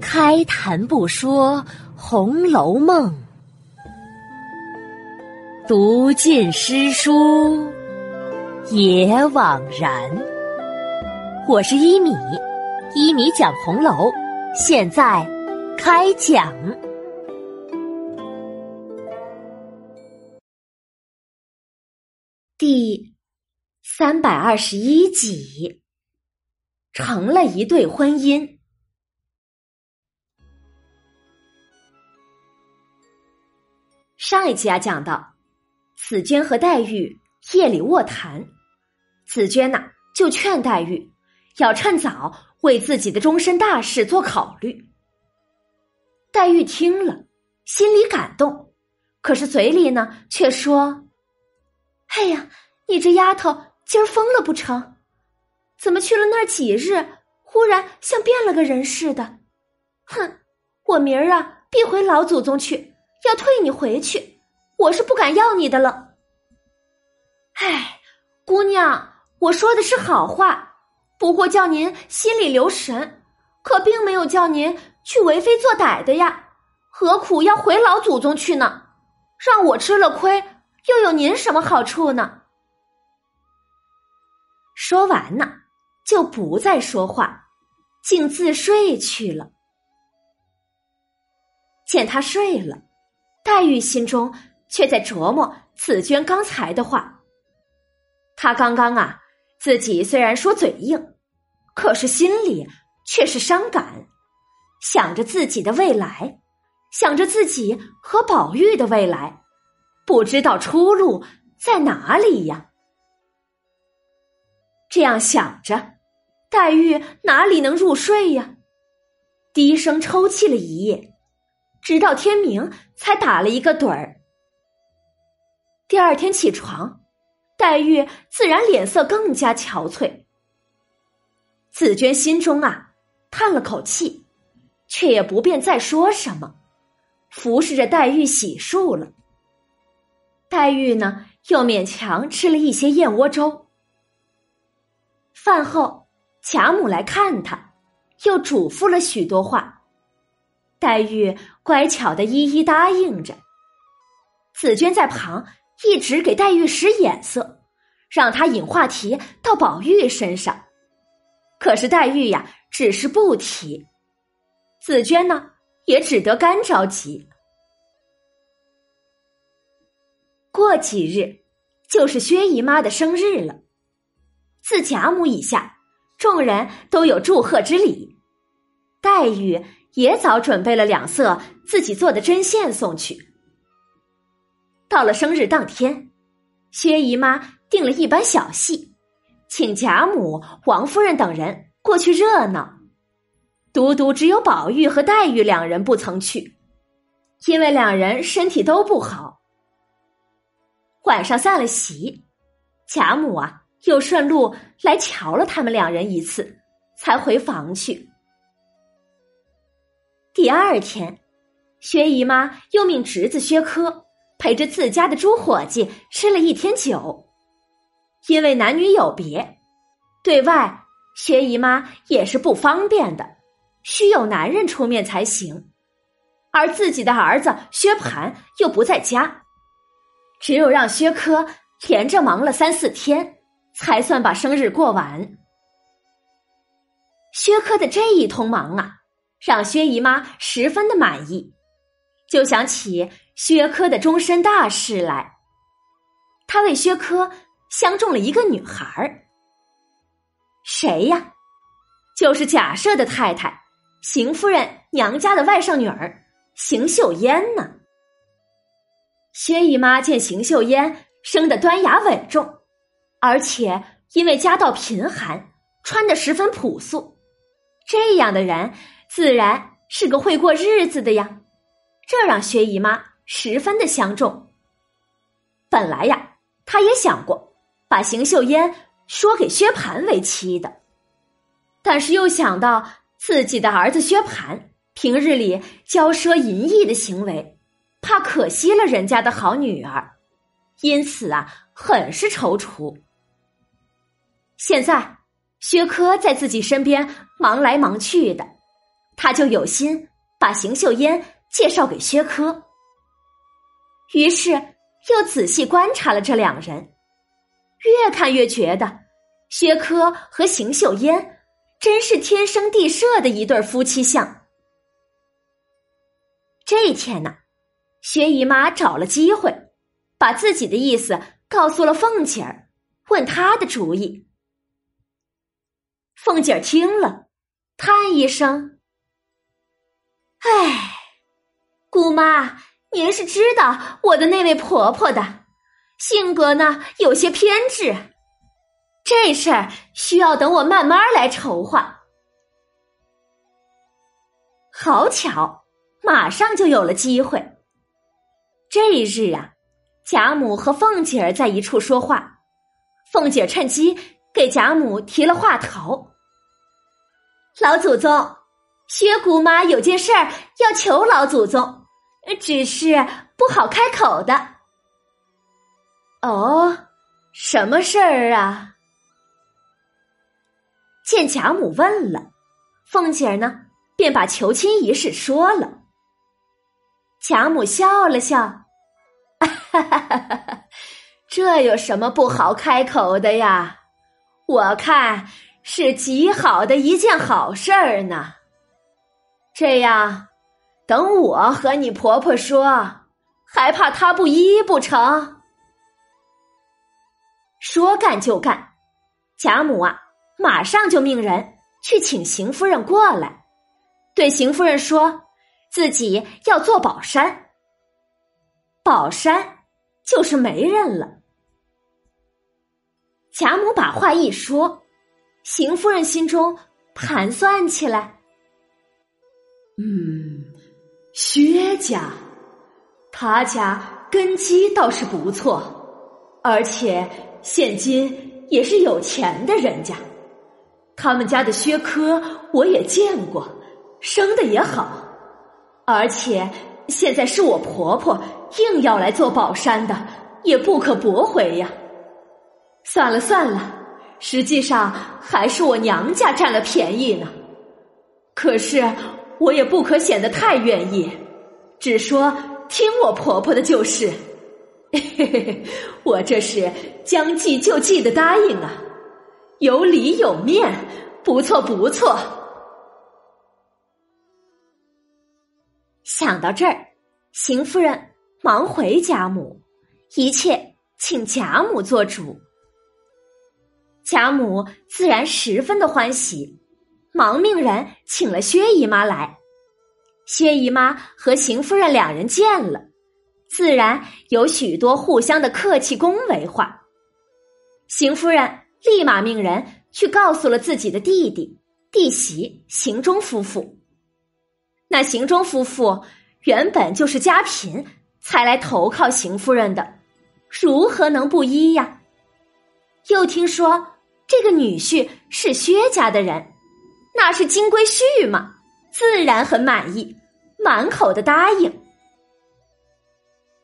开谈不说《红楼梦》，读尽诗书也枉然。我是一米，一米讲红楼，现在开讲。第三百二十一集，成了一对婚姻。上一集啊，讲到紫娟和黛玉夜里卧谈，紫娟呐就劝黛玉要趁早为自己的终身大事做考虑。黛玉听了，心里感动，可是嘴里呢却说。哎呀，你这丫头今儿疯了不成？怎么去了那儿几日，忽然像变了个人似的？哼！我明儿啊必回老祖宗去，要退你回去。我是不敢要你的了。哎，姑娘，我说的是好话，不过叫您心里留神，可并没有叫您去为非作歹的呀。何苦要回老祖宗去呢？让我吃了亏。又有您什么好处呢？说完呢，就不再说话，竟自睡去了。见他睡了，黛玉心中却在琢磨紫娟刚才的话。他刚刚啊，自己虽然说嘴硬，可是心里却是伤感，想着自己的未来，想着自己和宝玉的未来。不知道出路在哪里呀？这样想着，黛玉哪里能入睡呀？低声抽泣了一夜，直到天明才打了一个盹儿。第二天起床，黛玉自然脸色更加憔悴。紫娟心中啊叹了口气，却也不便再说什么，服侍着黛玉洗漱了。黛玉呢，又勉强吃了一些燕窝粥。饭后，贾母来看她，又嘱咐了许多话。黛玉乖巧的一一答应着。紫娟在旁一直给黛玉使眼色，让她引话题到宝玉身上。可是黛玉呀，只是不提。紫娟呢，也只得干着急。过几日，就是薛姨妈的生日了。自贾母以下，众人都有祝贺之礼。黛玉也早准备了两色自己做的针线送去。到了生日当天，薛姨妈定了一班小戏，请贾母、王夫人等人过去热闹。独独只有宝玉和黛玉两人不曾去，因为两人身体都不好。晚上散了席，贾母啊又顺路来瞧了他们两人一次，才回房去。第二天，薛姨妈又命侄子薛科陪着自家的猪伙计吃了一天酒，因为男女有别，对外薛姨妈也是不方便的，需有男人出面才行，而自己的儿子薛蟠又不在家。只有让薛科连着忙了三四天，才算把生日过完。薛科的这一通忙啊，让薛姨妈十分的满意，就想起薛科的终身大事来。他为薛科相中了一个女孩儿，谁呀？就是贾赦的太太邢夫人娘家的外甥女儿邢秀烟呢。薛姨妈见邢秀烟生得端雅稳重，而且因为家道贫寒，穿的十分朴素，这样的人自然是个会过日子的呀。这让薛姨妈十分的相中。本来呀，她也想过把邢岫烟说给薛蟠为妻的，但是又想到自己的儿子薛蟠平日里骄奢淫逸的行为。怕可惜了人家的好女儿，因此啊，很是踌躇。现在薛科在自己身边忙来忙去的，他就有心把邢岫烟介绍给薛科。于是又仔细观察了这两人，越看越觉得薛科和邢岫烟真是天生地设的一对夫妻相。这一天呢，薛姨妈找了机会，把自己的意思告诉了凤姐儿，问她的主意。凤姐儿听了，叹一声：“唉，姑妈，您是知道我的那位婆婆的性格呢，有些偏执。这事儿需要等我慢慢来筹划。好巧，马上就有了机会。这一日啊，贾母和凤姐儿在一处说话，凤姐趁机给贾母提了话头。”老祖宗，薛姑妈有件事儿要求老祖宗，只是不好开口的。哦，什么事儿啊？见贾母问了，凤姐儿呢，便把求亲一事说了。贾母笑了笑，哈哈哈哈这有什么不好开口的呀？我看。是极好的一件好事儿呢。这样，等我和你婆婆说，还怕她不依不成？说干就干，贾母啊，马上就命人去请邢夫人过来，对邢夫人说自己要做宝山。宝山就是媒人了。贾母把话一说。邢夫人心中盘算起来，嗯，薛家，他家根基倒是不错，而且现今也是有钱的人家。他们家的薛科我也见过，生的也好，而且现在是我婆婆硬要来做宝山的，也不可驳回呀。算了算了。实际上还是我娘家占了便宜呢，可是我也不可显得太愿意，只说听我婆婆的就是。我这是将计就计的答应啊，有理有面，不错不错。想到这儿，邢夫人忙回贾母，一切请贾母做主。贾母自然十分的欢喜，忙命人请了薛姨妈来。薛姨妈和邢夫人两人见了，自然有许多互相的客气恭维话。邢夫人立马命人去告诉了自己的弟弟、弟媳邢中夫妇。那邢中夫妇原本就是家贫，才来投靠邢夫人的，如何能不依呀？又听说。这个女婿是薛家的人，那是金龟婿嘛，自然很满意，满口的答应。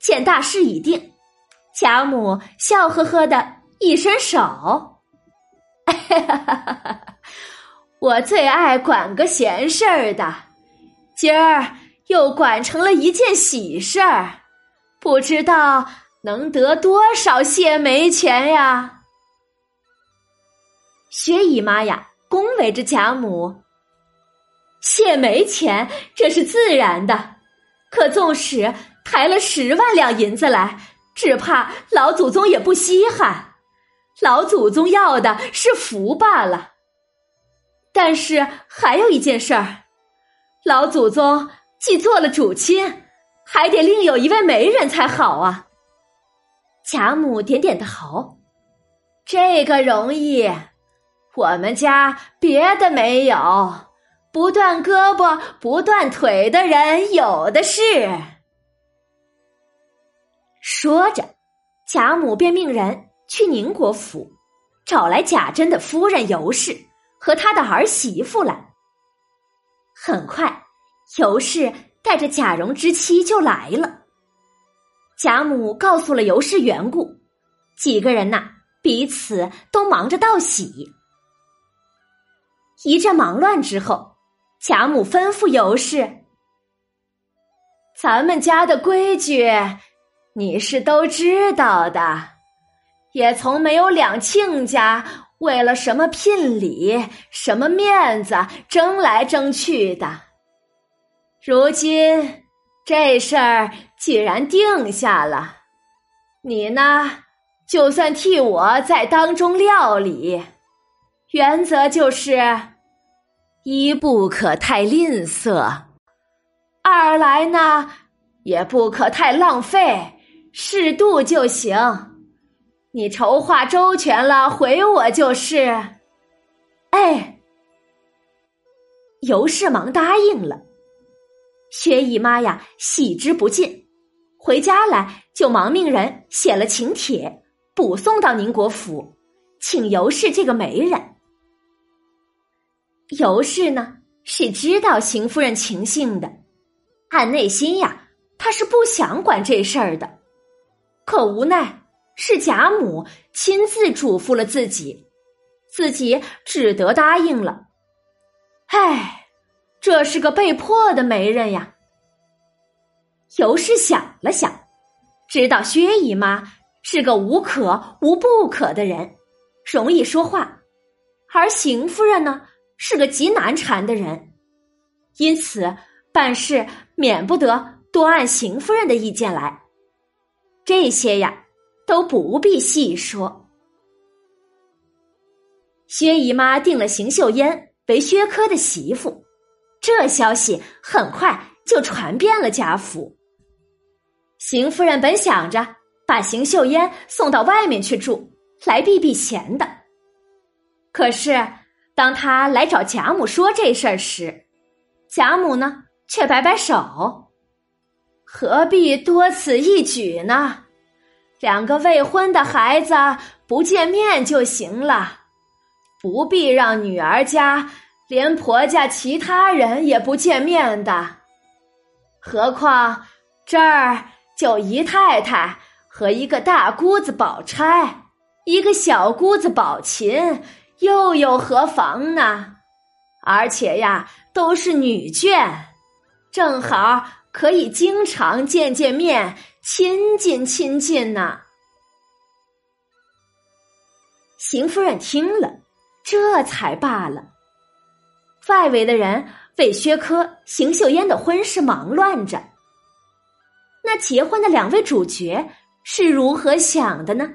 见大事已定，贾母笑呵呵的一伸手，我最爱管个闲事儿的，今儿又管成了一件喜事儿，不知道能得多少谢媒钱呀？薛姨妈呀，恭维着贾母，谢没钱，这是自然的。可纵使抬了十万两银子来，只怕老祖宗也不稀罕。老祖宗要的是福罢了。但是还有一件事儿，老祖宗既做了主亲，还得另有一位媒人才好啊。贾母点点头，这个容易。我们家别的没有，不断胳膊不断腿的人有的是。说着，贾母便命人去宁国府，找来贾珍的夫人尤氏和他的儿媳妇来。很快，尤氏带着贾蓉之妻就来了。贾母告诉了尤氏缘故，几个人呐彼此都忙着道喜。一阵忙乱之后，贾母吩咐尤氏：“咱们家的规矩，你是都知道的，也从没有两亲家为了什么聘礼、什么面子争来争去的。如今这事儿既然定下了，你呢，就算替我在当中料理。原则就是：一不可太吝啬，二来呢也不可太浪费，适度就行。你筹划周全了，回我就是。哎，尤氏忙答应了。薛姨妈呀，喜之不尽，回家来就忙命人写了请帖，补送到宁国府，请尤氏这个媒人。尤氏呢是知道邢夫人情性的，按内心呀，她是不想管这事儿的，可无奈是贾母亲自嘱咐了自己，自己只得答应了。唉。这是个被迫的媒人呀。尤氏想了想，知道薛姨妈是个无可无不可的人，容易说话，而邢夫人呢是个极难缠的人，因此办事免不得多按邢夫人的意见来。这些呀都不必细说。薛姨妈定了邢岫烟为薛科的媳妇。这消息很快就传遍了贾府。邢夫人本想着把邢岫烟送到外面去住，来避避嫌的。可是当他来找贾母说这事儿时，贾母呢却摆摆手：“何必多此一举呢？两个未婚的孩子不见面就行了，不必让女儿家。”连婆家其他人也不见面的，何况这儿就姨太太和一个大姑子宝钗，一个小姑子宝琴，又有何妨呢？而且呀，都是女眷，正好可以经常见见面，亲近亲近呢。邢夫人听了，这才罢了。外围的人为薛科、邢岫烟的婚事忙乱着，那结婚的两位主角是如何想的呢？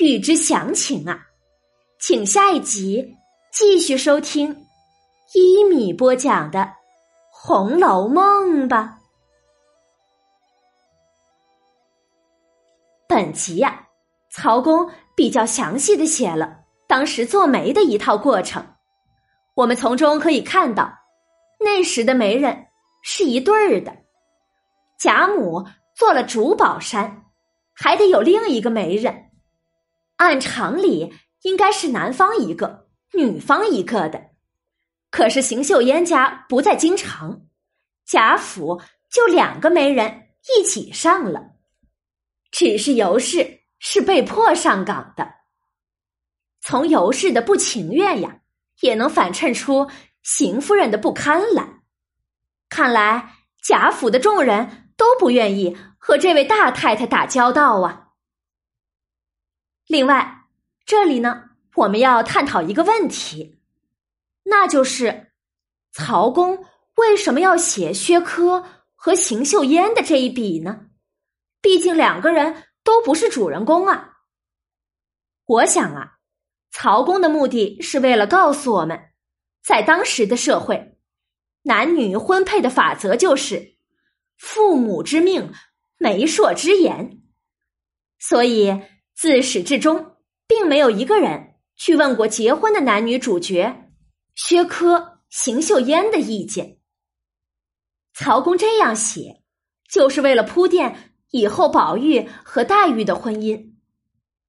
欲知详情啊，请下一集继续收听一米播讲的《红楼梦》吧。本集呀，曹公比较详细的写了当时做媒的一套过程。我们从中可以看到，那时的媒人是一对儿的。贾母做了主宝山，还得有另一个媒人。按常理应该是男方一个，女方一个的。可是邢秀烟家不在京城，贾府就两个媒人一起上了。只是尤氏是被迫上岗的，从尤氏的不情愿呀。也能反衬出邢夫人的不堪来。看来贾府的众人都不愿意和这位大太太打交道啊。另外，这里呢，我们要探讨一个问题，那就是曹公为什么要写薛科和邢岫烟的这一笔呢？毕竟两个人都不是主人公啊。我想啊。曹公的目的是为了告诉我们，在当时的社会，男女婚配的法则就是父母之命、媒妁之言，所以自始至终，并没有一个人去问过结婚的男女主角薛科、邢岫烟的意见。曹公这样写，就是为了铺垫以后宝玉和黛玉的婚姻，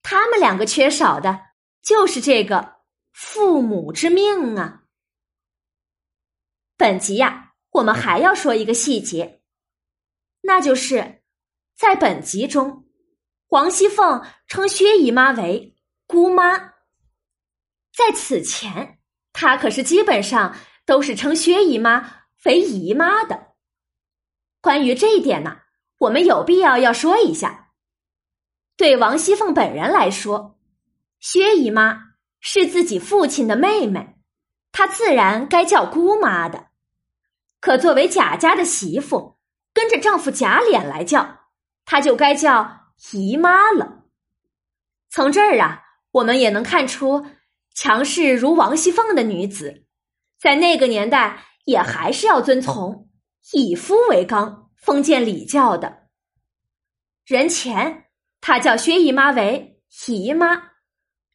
他们两个缺少的。就是这个父母之命啊！本集呀，我们还要说一个细节，那就是在本集中，王熙凤称薛姨妈为姑妈。在此前，她可是基本上都是称薛姨妈为姨妈的。关于这一点呢，我们有必要要说一下。对王熙凤本人来说，薛姨妈是自己父亲的妹妹，她自然该叫姑妈的。可作为贾家的媳妇，跟着丈夫贾琏来叫，她就该叫姨妈了。从这儿啊，我们也能看出，强势如王熙凤的女子，在那个年代也还是要遵从。以夫为纲，封建礼教的。人前她叫薛姨妈为姨妈，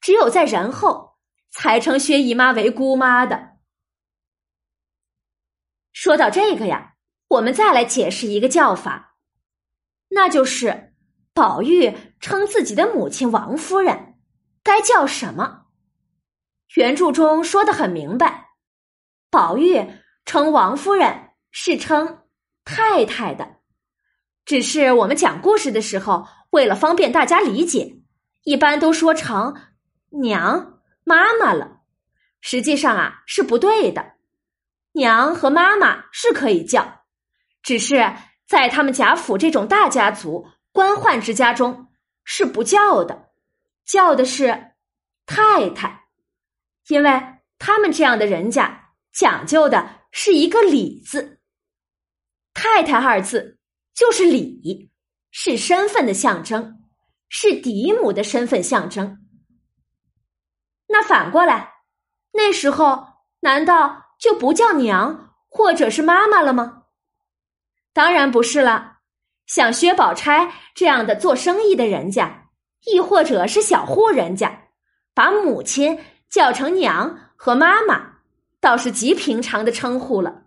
只有在人后才称薛姨妈为姑妈的。说到这个呀，我们再来解释一个叫法，那就是宝玉称自己的母亲王夫人，该叫什么？原著中说的很明白，宝玉称王夫人。是称太太的，只是我们讲故事的时候，为了方便大家理解，一般都说成娘妈妈了。实际上啊是不对的，娘和妈妈是可以叫，只是在他们贾府这种大家族、官宦之家中是不叫的，叫的是太太，因为他们这样的人家讲究的是一个礼字。太太二字就是礼，是身份的象征，是嫡母的身份象征。那反过来，那时候难道就不叫娘或者是妈妈了吗？当然不是了。像薛宝钗这样的做生意的人家，亦或者是小户人家，把母亲叫成娘和妈妈，倒是极平常的称呼了。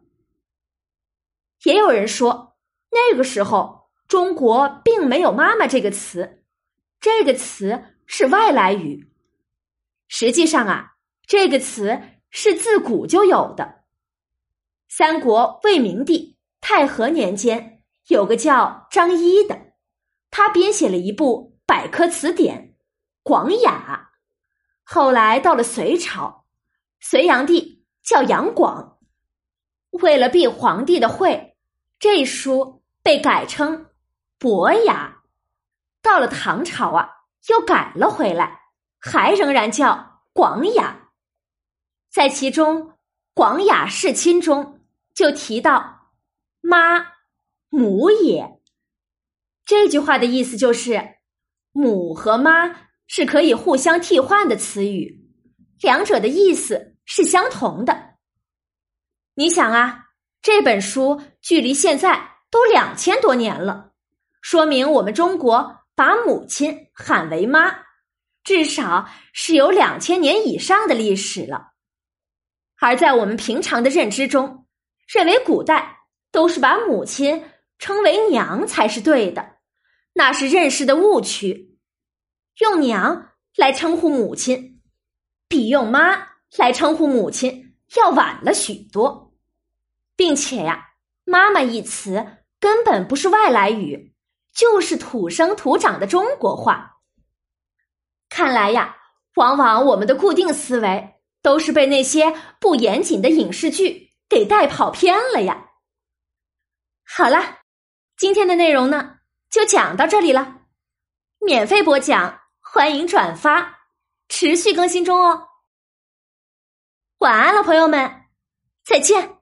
也有人说，那个时候中国并没有“妈妈”这个词，这个词是外来语。实际上啊，这个词是自古就有的。三国魏明帝太和年间，有个叫张一的，他编写了一部百科词典《广雅》。后来到了隋朝，隋炀帝叫杨广，为了避皇帝的讳。这书被改称《博雅》，到了唐朝啊，又改了回来，还仍然叫《广雅》。在其中，《广雅释亲》中就提到“妈母也”这句话的意思就是，母和妈是可以互相替换的词语，两者的意思是相同的。你想啊。这本书距离现在都两千多年了，说明我们中国把母亲喊为妈，至少是有两千年以上的历史了。而在我们平常的认知中，认为古代都是把母亲称为娘才是对的，那是认识的误区。用娘来称呼母亲，比用妈来称呼母亲要晚了许多。并且呀，“妈妈”一词根本不是外来语，就是土生土长的中国话。看来呀，往往我们的固定思维都是被那些不严谨的影视剧给带跑偏了呀。好了，今天的内容呢，就讲到这里了。免费播讲，欢迎转发，持续更新中哦。晚安了，朋友们，再见。